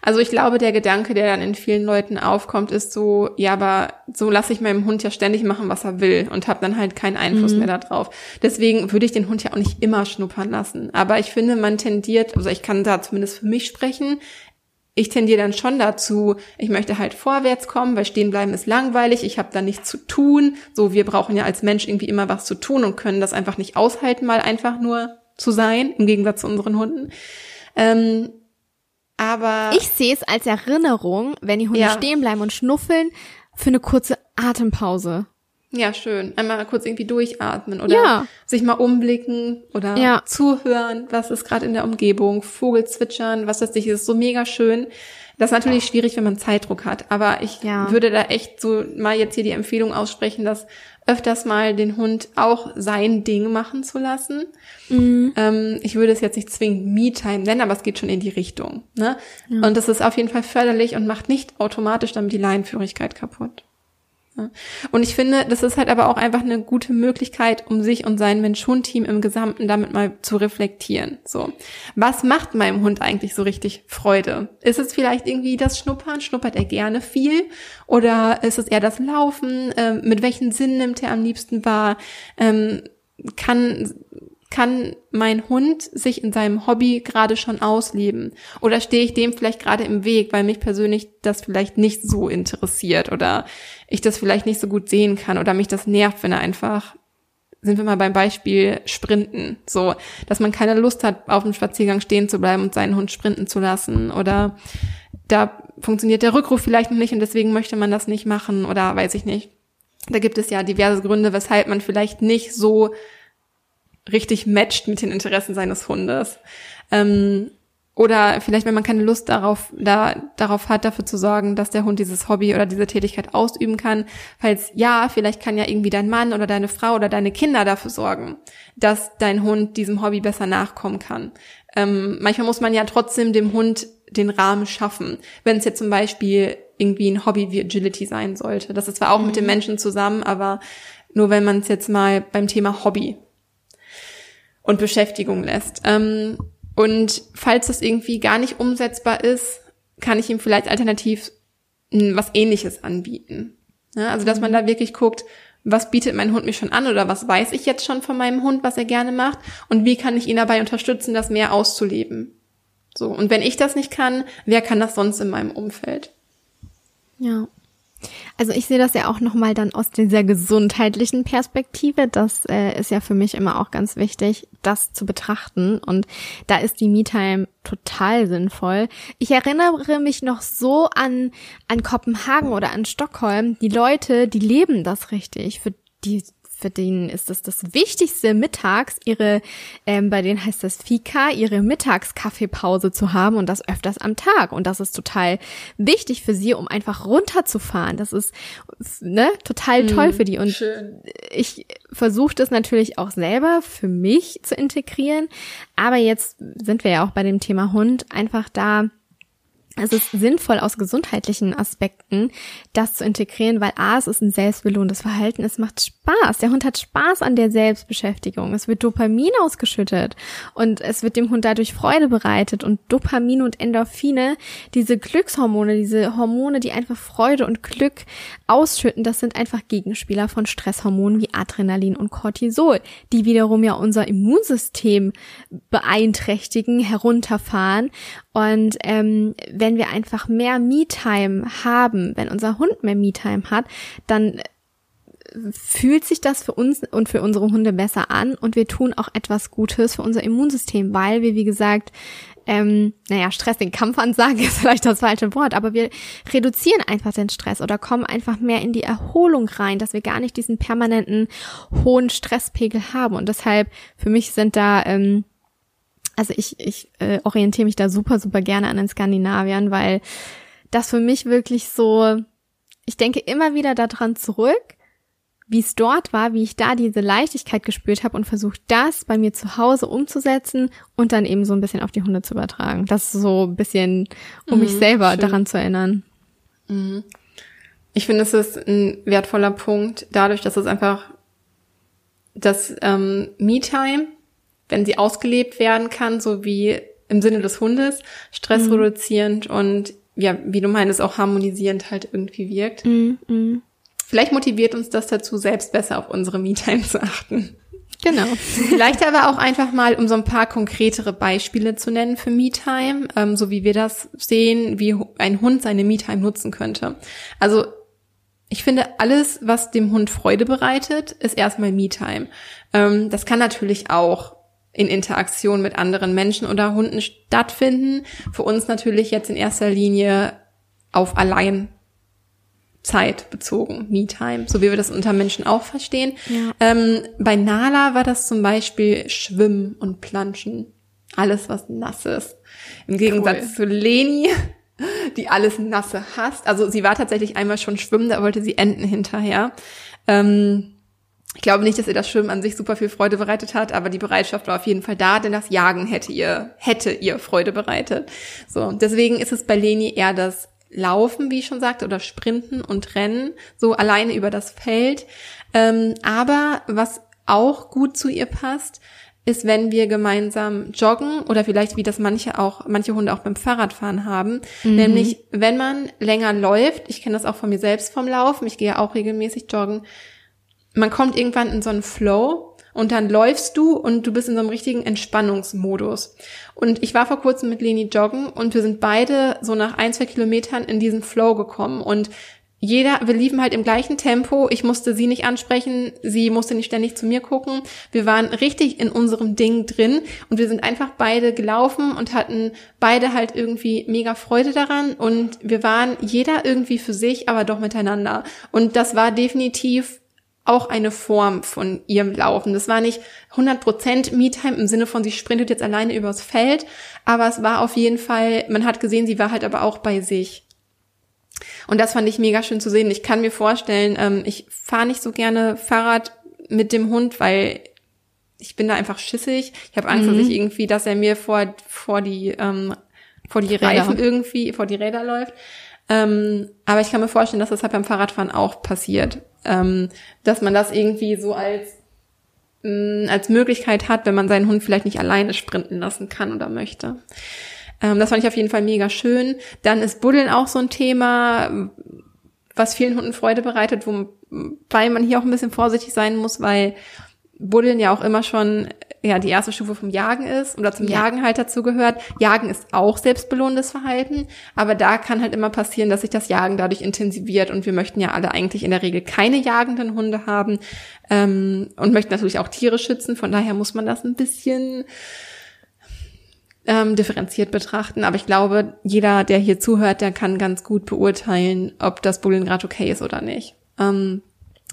Also ich glaube, der Gedanke, der dann in vielen Leuten aufkommt, ist so, ja, aber so lasse ich meinem Hund ja ständig machen, was er will und habe dann halt keinen Einfluss mehr darauf. Deswegen würde ich den Hund ja auch nicht immer schnuppern lassen. Aber ich finde, man tendiert, also ich kann da zumindest für mich sprechen, ich tendiere dann schon dazu, ich möchte halt vorwärts kommen, weil stehen bleiben ist langweilig, ich habe da nichts zu tun. So, wir brauchen ja als Mensch irgendwie immer was zu tun und können das einfach nicht aushalten, mal einfach nur zu sein, im Gegensatz zu unseren Hunden. Ähm, aber Ich sehe es als Erinnerung, wenn die Hunde Ja. stehen bleiben und schnuffeln, für eine kurze Atempause. Ja, schön. Einmal kurz irgendwie durchatmen oder Ja. sich mal umblicken oder Ja. zuhören, was ist gerade in der Umgebung, Vogel zwitschern, was weiß ich, ist so mega schön. Das ist natürlich schwierig, wenn man Zeitdruck hat, aber ich Ja. würde da echt so mal jetzt hier die Empfehlung aussprechen, dass öfters mal den Hund auch sein Ding machen zu lassen. Mhm. Ähm, ich würde es jetzt nicht zwingend Me-Time nennen, aber es geht schon in die Richtung. Ne? Und das ist auf jeden Fall förderlich und macht nicht automatisch damit die Leinenführigkeit kaputt. Und ich finde, das ist halt aber auch einfach eine gute Möglichkeit, um sich und sein Mensch-Hund-Team im Gesamten damit mal zu reflektieren. So, was macht meinem Hund eigentlich so richtig Freude? Ist es vielleicht irgendwie das Schnuppern? Schnuppert er gerne viel? Oder ist es eher das Laufen? Ähm, mit welchen Sinn nimmt er am liebsten wahr? Ähm, kann kann mein Hund sich in seinem Hobby gerade schon ausleben? Oder stehe ich dem vielleicht gerade im Weg, weil mich persönlich das vielleicht nicht so interessiert oder ich das vielleicht nicht so gut sehen kann oder mich das nervt, wenn er einfach, sind wir mal beim Beispiel Sprinten, so, dass man keine Lust hat, auf dem Spaziergang stehen zu bleiben und seinen Hund sprinten zu lassen oder da funktioniert der Rückruf vielleicht noch nicht und deswegen möchte man das nicht machen oder weiß ich nicht. Da gibt es ja diverse Gründe, weshalb man vielleicht nicht so richtig matcht mit den Interessen seines Hundes. Ähm, oder vielleicht, wenn man keine Lust darauf, da, darauf hat, dafür zu sorgen, dass der Hund dieses Hobby oder diese Tätigkeit ausüben kann. Falls ja, vielleicht kann ja irgendwie dein Mann oder deine Frau oder deine Kinder dafür sorgen, dass dein Hund diesem Hobby besser nachkommen kann. Ähm, manchmal muss man ja trotzdem dem Hund den Rahmen schaffen. Wenn es jetzt zum Beispiel irgendwie ein Hobby wie Agility sein sollte. Das ist zwar auch mit dem Menschen zusammen, aber nur wenn man es jetzt mal beim Thema Hobby und Beschäftigung lässt. Ähm, und falls das irgendwie gar nicht umsetzbar ist, kann ich ihm vielleicht alternativ was ähnliches anbieten. Ja, also, dass man da wirklich guckt, was bietet mein Hund mir schon an oder was weiß ich jetzt schon von meinem Hund, was er gerne macht und wie kann ich ihn dabei unterstützen, das mehr auszuleben. So. Und wenn ich das nicht kann, wer kann das sonst in meinem Umfeld? Ja. Also ich sehe das ja auch nochmal dann aus dieser gesundheitlichen Perspektive. Das äh, ist ja für mich immer auch ganz wichtig, das zu betrachten. Und da ist die Me-Time total sinnvoll. Ich erinnere mich noch so an, an Kopenhagen oder an Stockholm. Die Leute, die leben das richtig. Für die für denen ist es das Wichtigste, mittags ihre, ähm, bei denen heißt das Fika, ihre Mittagskaffeepause zu haben und das öfters am Tag. Und das ist total wichtig für sie, um einfach runterzufahren. Das ist ne, total toll für die. Und Schön. ich versuche das natürlich auch selber für mich zu integrieren. Aber jetzt sind wir ja auch bei dem Thema Hund einfach da. Es ist sinnvoll aus gesundheitlichen Aspekten, das zu integrieren, weil A, es ist ein selbstbelohntes Verhalten, es macht Spaß. Der Hund hat Spaß an der Selbstbeschäftigung. Es wird Dopamin ausgeschüttet und es wird dem Hund dadurch Freude bereitet und Dopamin und Endorphine, diese Glückshormone, diese Hormone, die einfach Freude und Glück ausschütten, das sind einfach Gegenspieler von Stresshormonen wie Adrenalin und Cortisol, die wiederum ja unser Immunsystem beeinträchtigen, herunterfahren und ähm, wenn wir einfach mehr Me-Time haben, wenn unser Hund mehr Me-Time hat, dann fühlt sich das für uns und für unsere Hunde besser an und wir tun auch etwas Gutes für unser Immunsystem, weil wir, wie gesagt, ähm, naja, Stress, den Kampfansage ist vielleicht das falsche Wort, aber wir reduzieren einfach den Stress oder kommen einfach mehr in die Erholung rein, dass wir gar nicht diesen permanenten hohen Stresspegel haben. Und deshalb, für mich sind da, ähm, also ich, ich äh, orientiere mich da super, super gerne an den Skandinaviern, weil das für mich wirklich so, ich denke immer wieder daran zurück, wie es dort war, wie ich da diese Leichtigkeit gespürt habe und versucht, das bei mir zu Hause umzusetzen und dann eben so ein bisschen auf die Hunde zu übertragen. Das ist so ein bisschen, um mhm, mich selber schön. daran zu erinnern. Mhm. Ich finde, es ist ein wertvoller Punkt, dadurch, dass es einfach das ähm, Me-Time, wenn sie ausgelebt werden kann, so wie im Sinne des Hundes, stressreduzierend mhm. und ja, wie du meinst, auch harmonisierend halt irgendwie wirkt. Mhm. Vielleicht motiviert uns das dazu, selbst besser auf unsere Me-Time zu achten. Genau. Vielleicht aber auch einfach mal, um so ein paar konkretere Beispiele zu nennen für Me-Time, ähm, so wie wir das sehen, wie ein Hund seine Me-Time nutzen könnte. Also ich finde, alles, was dem Hund Freude bereitet, ist erstmal Me-Time. Ähm, das kann natürlich auch in Interaktion mit anderen Menschen oder Hunden stattfinden. Für uns natürlich jetzt in erster Linie auf allein Zeit bezogen, Me-Time, so wie wir das unter Menschen auch verstehen. Ja. Ähm, bei Nala war das zum Beispiel Schwimmen und Planschen. Alles, was nass ist. Im Gegensatz cool. zu Leni, die alles Nasse hasst. Also sie war tatsächlich einmal schon schwimmen, da wollte sie Enten hinterher. Ähm, ich glaube nicht, dass ihr das Schwimmen an sich super viel Freude bereitet hat, aber die Bereitschaft war auf jeden Fall da, denn das Jagen hätte ihr, hätte ihr Freude bereitet. So, deswegen ist es bei Leni eher das Laufen, wie ich schon sagte, oder Sprinten und Rennen, so alleine über das Feld. Ähm, aber was auch gut zu ihr passt, ist, wenn wir gemeinsam joggen oder vielleicht wie das manche auch, manche Hunde auch beim Fahrradfahren haben. Mhm. Nämlich, wenn man länger läuft, ich kenne das auch von mir selbst vom Laufen, ich gehe ja auch regelmäßig joggen, man kommt irgendwann in so einen Flow und dann läufst du und du bist in so einem richtigen Entspannungsmodus. Und ich war vor kurzem mit Leni joggen und wir sind beide so nach ein, zwei Kilometern in diesen Flow gekommen und jeder, wir liefen halt im gleichen Tempo. Ich musste sie nicht ansprechen, sie musste nicht ständig zu mir gucken. Wir waren richtig in unserem Ding drin und wir sind einfach beide gelaufen und hatten beide halt irgendwie mega Freude daran und wir waren jeder irgendwie für sich, aber doch miteinander. Und das war definitiv auch eine Form von ihrem Laufen. Das war nicht 100% Me-Time im Sinne von, sie sprintet jetzt alleine übers Feld, aber es war auf jeden Fall, man hat gesehen, sie war halt aber auch bei sich. Und das fand ich mega schön zu sehen. Ich kann mir vorstellen, ähm, ich fahre nicht so gerne Fahrrad mit dem Hund, weil ich bin da einfach schissig. Ich habe Angst, mhm. dass ich irgendwie, dass er mir vor, vor die, ähm, vor die Räder. Reifen irgendwie, vor die Räder läuft. Ähm, aber ich kann mir vorstellen, dass das halt beim Fahrradfahren auch passiert. Ähm, dass man das irgendwie so als, mh, mm, als Möglichkeit hat, wenn man seinen Hund vielleicht nicht alleine sprinten lassen kann oder möchte. Ähm, das fand ich auf jeden Fall mega schön. Dann ist Buddeln auch so ein Thema, was vielen Hunden Freude bereitet, wobei man hier auch ein bisschen vorsichtig sein muss, weil Buddeln ja auch immer schon ja die erste Stufe vom Jagen ist oder zum ja. Jagen halt dazu gehört. Jagen ist auch selbstbelohnendes Verhalten, aber da kann halt immer passieren, dass sich das Jagen dadurch intensiviert und wir möchten ja alle eigentlich in der Regel keine jagenden Hunde haben ähm, und möchten natürlich auch Tiere schützen. Von daher muss man das ein bisschen ähm, differenziert betrachten. Aber ich glaube, jeder, der hier zuhört, der kann ganz gut beurteilen, ob das Bullen gerade okay ist oder nicht. Ähm,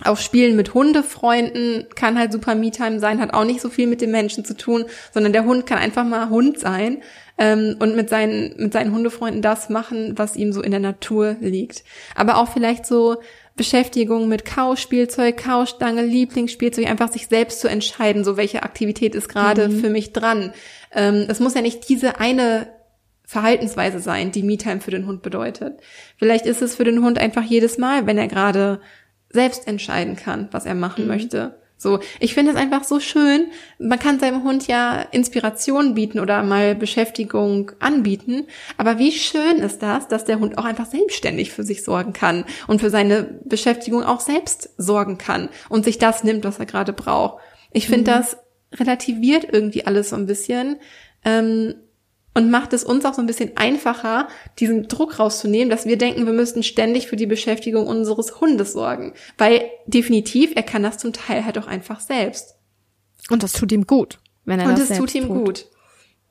auch Spielen mit Hundefreunden kann halt super Me-Time sein, hat auch nicht so viel mit dem Menschen zu tun, sondern der Hund kann einfach mal Hund sein ähm, und mit seinen, mit seinen Hundefreunden das machen, was ihm so in der Natur liegt. Aber auch vielleicht so Beschäftigung mit Kauspielzeug, Kaustange, Lieblingsspielzeug, einfach sich selbst zu entscheiden, so welche Aktivität ist gerade mhm. für mich dran. Ähm, es muss ja nicht diese eine Verhaltensweise sein, die Me-Time für den Hund bedeutet. Vielleicht ist es für den Hund einfach jedes Mal, wenn er gerade selbst entscheiden kann, was er machen mhm. möchte. So, ich finde es einfach so schön. Man kann seinem Hund ja Inspiration bieten oder mal Beschäftigung anbieten. Aber wie schön ist das, dass der Hund auch einfach selbstständig für sich sorgen kann und für seine Beschäftigung auch selbst sorgen kann und sich das nimmt, was er gerade braucht. Ich finde, mhm. das relativiert irgendwie alles so ein bisschen. Ähm, und macht es uns auch so ein bisschen einfacher, diesen Druck rauszunehmen, dass wir denken, wir müssten ständig für die Beschäftigung unseres Hundes sorgen. Weil definitiv, er kann das zum Teil halt auch einfach selbst. Und das tut ihm gut, wenn er Und das es tut ihm tut. gut.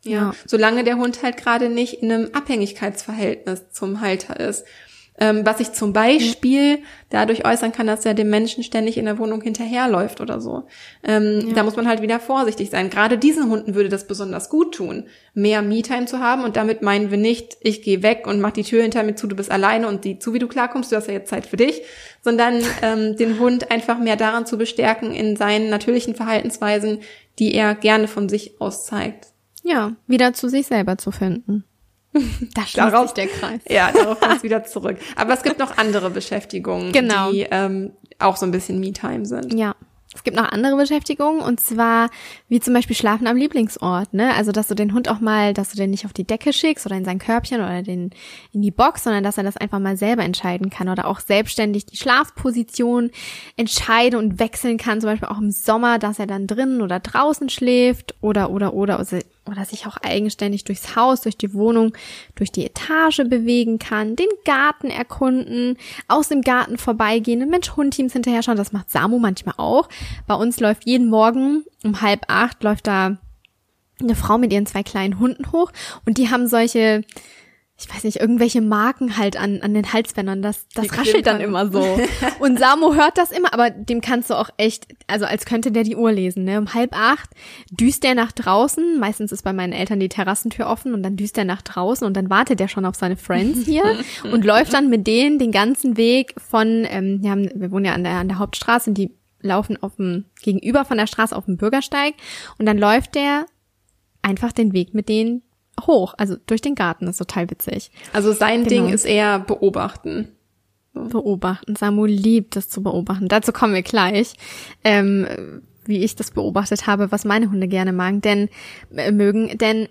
Ja. ja. Solange der Hund halt gerade nicht in einem Abhängigkeitsverhältnis zum Halter ist ähm, was sich zum Beispiel dadurch äußern kann, dass er dem Menschen ständig in der Wohnung hinterherläuft oder so. Ähm, ja. Da muss man halt wieder vorsichtig sein. Gerade diesen Hunden würde das besonders gut tun, mehr Me-Time zu haben. Und damit meinen wir nicht, ich gehe weg und mach die Tür hinter mir zu, du bist alleine und sieh zu, wie du klarkommst, du hast ja jetzt Zeit für dich, sondern ähm, den Hund einfach mehr daran zu bestärken in seinen natürlichen Verhaltensweisen, die er gerne von sich aus zeigt. Ja, wieder zu sich selber zu finden. Da schließt darauf, sich der Kreis. Ja, darauf kommt es wieder zurück. Aber es gibt noch andere Beschäftigungen, genau. die ähm, auch so ein bisschen Me-Time sind. Ja. Es gibt noch andere Beschäftigungen und zwar wie zum Beispiel Schlafen am Lieblingsort, ne? Also dass du den Hund auch mal, dass du den nicht auf die Decke schickst oder in sein Körbchen oder den in die Box, sondern dass er das einfach mal selber entscheiden kann oder auch selbstständig die Schlafposition entscheiden und wechseln kann, zum Beispiel auch im Sommer, dass er dann drinnen oder draußen schläft oder oder oder also oder sich auch eigenständig durchs Haus, durch die Wohnung, durch die Etage bewegen kann, den Garten erkunden, aus dem Garten vorbeigehen, Mensch-Hund-Teams hinterher schauen. Das macht Samu manchmal auch. Bei uns läuft jeden Morgen um halb acht läuft da eine Frau mit ihren zwei kleinen Hunden hoch und die haben solche ich weiß nicht, irgendwelche Marken halt an, an den Halsbändern. Das, das raschelt dann immer so. Und Samo hört das immer, aber dem kannst du auch echt, also als könnte der die Uhr lesen, ne? Um halb acht düst der nach draußen. Meistens ist bei meinen Eltern die Terrassentür offen und dann düst er nach draußen und dann wartet er schon auf seine Friends hier und läuft dann mit denen den ganzen Weg von, ähm, wir, haben, wir wohnen ja an der, an der Hauptstraße und die laufen auf dem, gegenüber von der Straße auf dem Bürgersteig und dann läuft der einfach den Weg mit denen hoch, also durch den Garten, das ist total witzig. Also sein genau. Ding ist eher beobachten. Beobachten. Samu liebt es zu beobachten. Dazu kommen wir gleich, ähm, wie ich das beobachtet habe, was meine Hunde gerne magen, denn äh, mögen, denn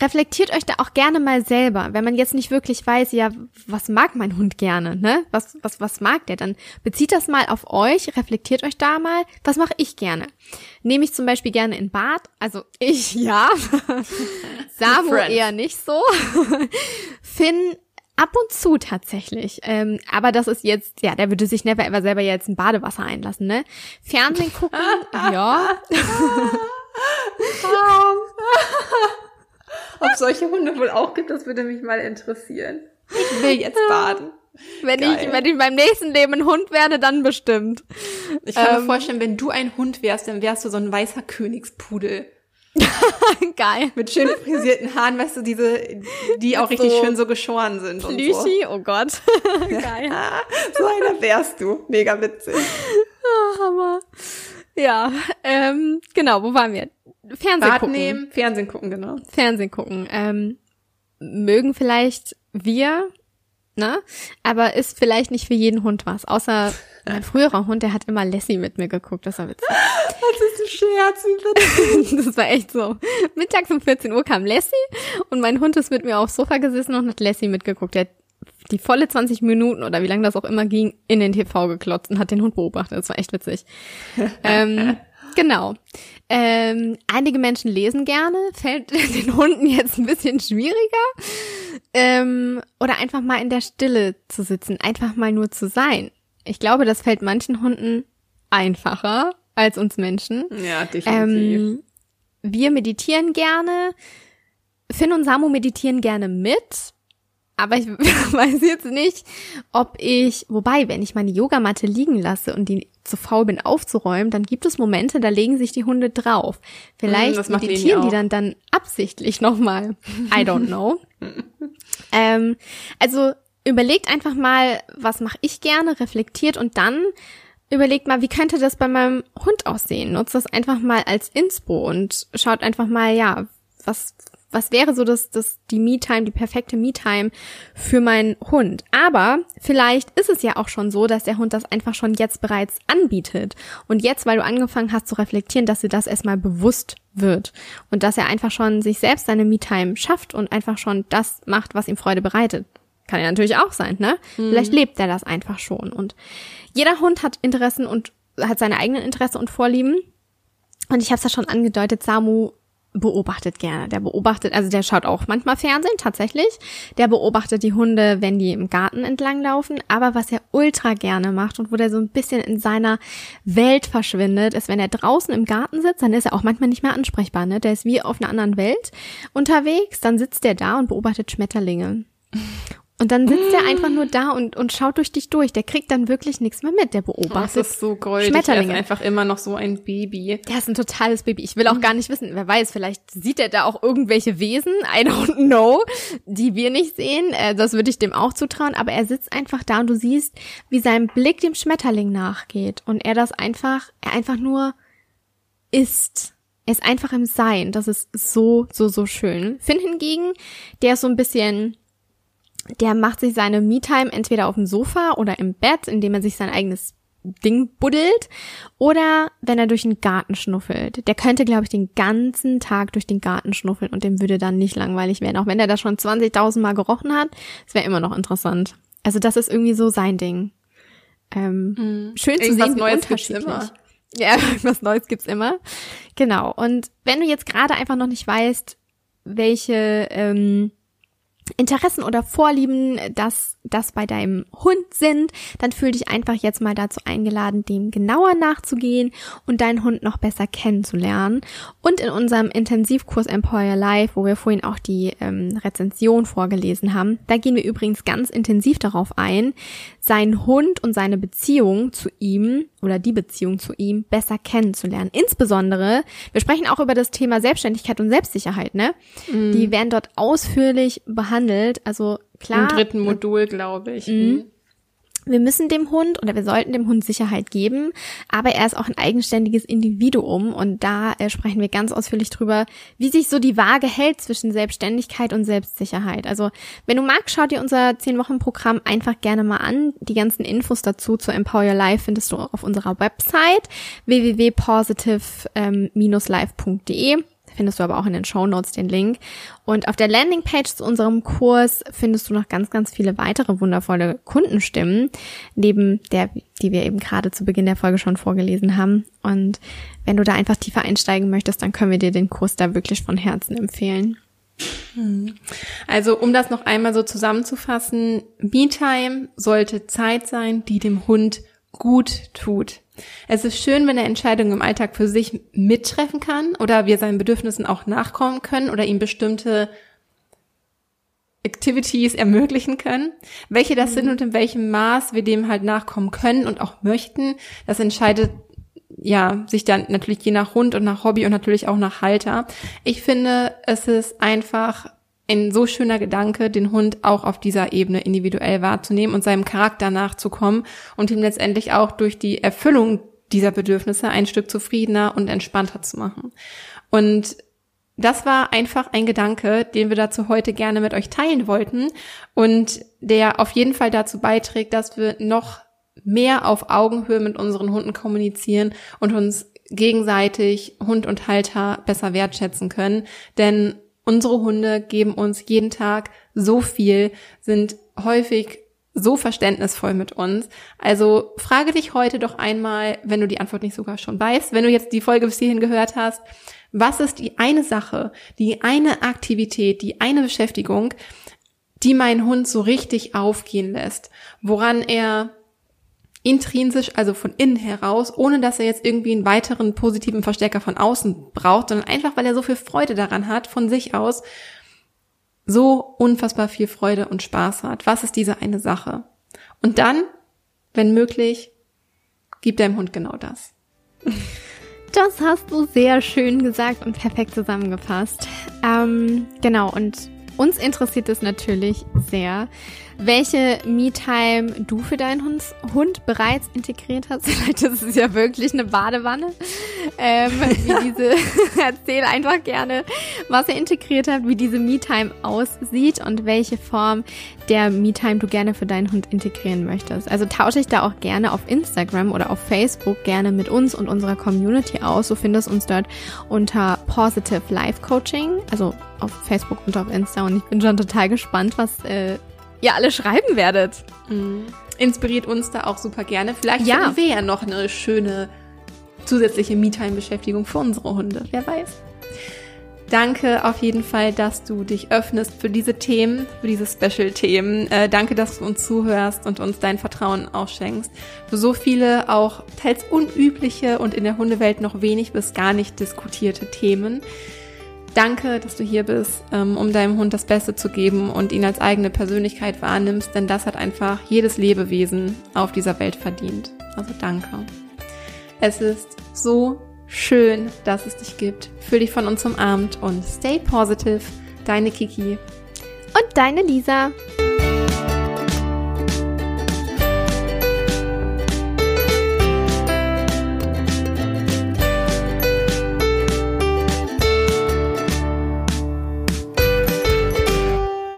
reflektiert euch da auch gerne mal selber. Wenn man jetzt nicht wirklich weiß, ja, was mag mein Hund gerne, ne? Was, was, was mag der? Dann bezieht das mal auf euch, reflektiert euch da mal, was mache ich gerne? Nehme ich zum Beispiel gerne in Bad, also ich ja, Samu eher nicht so. Finn ab und zu tatsächlich. Ähm, aber das ist jetzt, ja, der würde sich never ever selber jetzt ein Badewasser einlassen, ne? Fernsehen gucken, ja. Ob solche Hunde wohl auch gibt, das würde mich mal interessieren. Ich will jetzt baden. Wenn ich, wenn ich beim nächsten Leben ein Hund werde, dann bestimmt. Ich kann ähm, mir vorstellen, wenn du ein Hund wärst, dann wärst du so ein weißer Königspudel. Geil. Mit schön frisierten Haaren, weißt du, diese, die auch richtig so schön so geschoren sind. Plüschi, so. oh Gott. Geil. so einer wärst du. Mega witzig. Oh, Hammer. Ja, ähm, genau, wo waren wir? Fernsehen Bad gucken. Nehmen, Fernsehen gucken, genau. Fernsehen gucken. Ähm, mögen vielleicht wir, ne? Aber ist vielleicht nicht für jeden Hund was. Außer mein früherer Hund, der hat immer Lassie mit mir geguckt. Das war witzig. Das ist ein Scherz, Das war echt so. Mittags um 14 Uhr kam Lassie und mein Hund ist mit mir aufs Sofa gesessen und hat Lassie mitgeguckt. Der hat die volle 20 Minuten oder wie lange das auch immer ging, in den TV geklotzt und hat den Hund beobachtet. Das war echt witzig. ähm, Genau. Ähm, einige Menschen lesen gerne, fällt den Hunden jetzt ein bisschen schwieriger. Ähm, oder einfach mal in der Stille zu sitzen, einfach mal nur zu sein. Ich glaube, das fällt manchen Hunden einfacher als uns Menschen. Ja, definitiv. Ähm, wir meditieren gerne. Finn und Samu meditieren gerne mit. Aber ich weiß jetzt nicht, ob ich, wobei, wenn ich meine Yogamatte liegen lasse und die zu faul bin aufzuräumen, dann gibt es Momente, da legen sich die Hunde drauf. Vielleicht mm, meditieren die, die dann dann absichtlich nochmal. I don't know. ähm, also überlegt einfach mal, was mache ich gerne, reflektiert und dann überlegt mal, wie könnte das bei meinem Hund aussehen? Nutzt das einfach mal als Inspo und schaut einfach mal, ja, was was wäre so das, das, die Me-Time, die perfekte Me-Time für meinen Hund? Aber vielleicht ist es ja auch schon so, dass der Hund das einfach schon jetzt bereits anbietet. Und jetzt, weil du angefangen hast zu reflektieren, dass dir das erstmal bewusst wird. Und dass er einfach schon sich selbst seine Me-Time schafft und einfach schon das macht, was ihm Freude bereitet. Kann ja natürlich auch sein, ne? Mhm. Vielleicht lebt er das einfach schon. Und jeder Hund hat Interessen und hat seine eigenen Interessen und Vorlieben. Und ich habe es ja schon angedeutet, Samu beobachtet gerne. Der beobachtet, also der schaut auch manchmal Fernsehen, tatsächlich. Der beobachtet die Hunde, wenn die im Garten entlang laufen. Aber was er ultra gerne macht und wo der so ein bisschen in seiner Welt verschwindet, ist, wenn er draußen im Garten sitzt, dann ist er auch manchmal nicht mehr ansprechbar. Ne? Der ist wie auf einer anderen Welt unterwegs. Dann sitzt er da und beobachtet Schmetterlinge. Und dann sitzt er einfach nur da und, und schaut durch dich durch. Der kriegt dann wirklich nichts mehr mit. Der beobachtet. Oh, das ist so goldig. Schmetterlinge. Er ist einfach immer noch so ein Baby. Der ist ein totales Baby. Ich will auch gar nicht wissen, wer weiß, vielleicht sieht er da auch irgendwelche Wesen, I don't know, die wir nicht sehen. Äh, das würde ich dem auch zutrauen. Aber er sitzt einfach da und du siehst, wie sein Blick dem Schmetterling nachgeht. Und er das einfach, er einfach nur ist. Er ist einfach im Sein. Das ist so, so, so schön. Finn hingegen, der ist so ein bisschen der macht sich seine Me-Time entweder auf dem Sofa oder im Bett, indem er sich sein eigenes Ding buddelt oder wenn er durch den Garten schnuffelt. Der könnte, glaube ich, den ganzen Tag durch den Garten schnuffeln und dem würde dann nicht langweilig werden. Auch wenn er das schon 20.000 Mal gerochen hat, es wäre immer noch interessant. Also das ist irgendwie so sein Ding. Ähm, mhm. Schön zu Irgendwas sehen, wie Neues unterschiedlich. Gibt's immer. Ja, was Neues gibt's immer. Genau. Und wenn du jetzt gerade einfach noch nicht weißt, welche ähm, Interessen oder Vorlieben das, das bei deinem Hund sind, dann fühl dich einfach jetzt mal dazu eingeladen, dem genauer nachzugehen und deinen Hund noch besser kennenzulernen. Und in unserem Intensivkurs Empower Life, wo wir vorhin auch die ähm, Rezension vorgelesen haben, da gehen wir übrigens ganz intensiv darauf ein, seinen Hund und seine Beziehung zu ihm oder die Beziehung zu ihm besser kennenzulernen. Insbesondere, wir sprechen auch über das Thema Selbstständigkeit und Selbstsicherheit, ne? Mm. Die werden dort ausführlich behandelt. Also klar. Im dritten Modul, glaube ich. Mm wir müssen dem Hund oder wir sollten dem Hund Sicherheit geben, aber er ist auch ein eigenständiges Individuum und da äh, sprechen wir ganz ausführlich drüber, wie sich so die Waage hält zwischen Selbstständigkeit und Selbstsicherheit. Also wenn du magst, schau dir unser 10-Wochen-Programm einfach gerne mal an. Die ganzen Infos dazu zu Empower Your Life findest du auf unserer Website www.positive-life.de findest du aber auch in den Show Notes den Link. Und auf der Landingpage zu unserem Kurs findest du noch ganz, ganz viele weitere wundervolle Kundenstimmen, neben der, die wir eben gerade zu Beginn der Folge schon vorgelesen haben. Und wenn du da einfach tiefer einsteigen möchtest, dann können wir dir den Kurs da wirklich von Herzen empfehlen. Hm. Also, um das noch einmal so zusammenzufassen, Me-Time sollte Zeit sein, die dem Hund gut tut. Es ist schön, wenn er Entscheidungen im Alltag für sich mittreffen kann oder wir seinen Bedürfnissen auch nachkommen können oder ihm bestimmte Activities ermöglichen können. Welche das mhm. sind und in welchem Maß wir dem halt nachkommen können und auch möchten, das entscheidet ja sich dann natürlich je nach Hund und nach Hobby und natürlich auch nach Halter. Ich finde, es ist einfach ein so schöner Gedanke, den Hund auch auf dieser Ebene individuell wahrzunehmen und seinem Charakter nachzukommen und ihm letztendlich auch durch die Erfüllung dieser Bedürfnisse ein Stück zufriedener und entspannter zu machen. Und das war einfach ein Gedanke, den wir dazu heute gerne mit euch teilen wollten und der auf jeden Fall dazu beiträgt, dass wir noch mehr auf Augenhöhe mit unseren Hunden kommunizieren und uns gegenseitig Hund und Halter besser wertschätzen können. Denn Unsere Hunde geben uns jeden Tag so viel, sind häufig so verständnisvoll mit uns. Also frage dich heute doch einmal, wenn du die Antwort nicht sogar schon weißt, wenn du jetzt die Folge bis hierhin gehört hast, was ist die eine Sache, die eine Aktivität, die eine Beschäftigung, die meinen Hund so richtig aufgehen lässt, woran er intrinsisch, also von innen heraus, ohne dass er jetzt irgendwie einen weiteren positiven Verstärker von außen braucht, sondern einfach, weil er so viel Freude daran hat, von sich aus, so unfassbar viel Freude und Spaß hat. Was ist diese eine Sache? Und dann, wenn möglich, gib deinem Hund genau das. Das hast du sehr schön gesagt und perfekt zusammengefasst. Ähm, genau, und uns interessiert es natürlich sehr, welche Me-Time du für deinen Hund, Hund bereits integriert hast. Vielleicht ist es ja wirklich eine Badewanne. Ähm, wie diese, erzähl einfach gerne, was ihr integriert habt, wie diese Me-Time aussieht und welche Form der Me-Time du gerne für deinen Hund integrieren möchtest. Also tausche ich da auch gerne auf Instagram oder auf Facebook gerne mit uns und unserer Community aus. Du findest uns dort unter Positive Life Coaching, also auf Facebook und auf Insta. Und ich bin schon total gespannt, was äh, ihr alle schreiben werdet. Mhm. Inspiriert uns da auch super gerne. Vielleicht ja. ja noch eine schöne zusätzliche Me-Time-Beschäftigung für unsere Hunde. Wer weiß. Danke auf jeden Fall, dass du dich öffnest für diese Themen, für diese Special-Themen. Äh, danke, dass du uns zuhörst und uns dein Vertrauen auch schenkst. Für so viele auch teils unübliche und in der Hundewelt noch wenig bis gar nicht diskutierte Themen. Danke, dass du hier bist, ähm, um deinem Hund das Beste zu geben und ihn als eigene Persönlichkeit wahrnimmst, denn das hat einfach jedes Lebewesen auf dieser Welt verdient. Also danke. Es ist so schön, dass es dich gibt. Fühl dich von uns umarmt und stay positive. Deine Kiki. Und deine Lisa.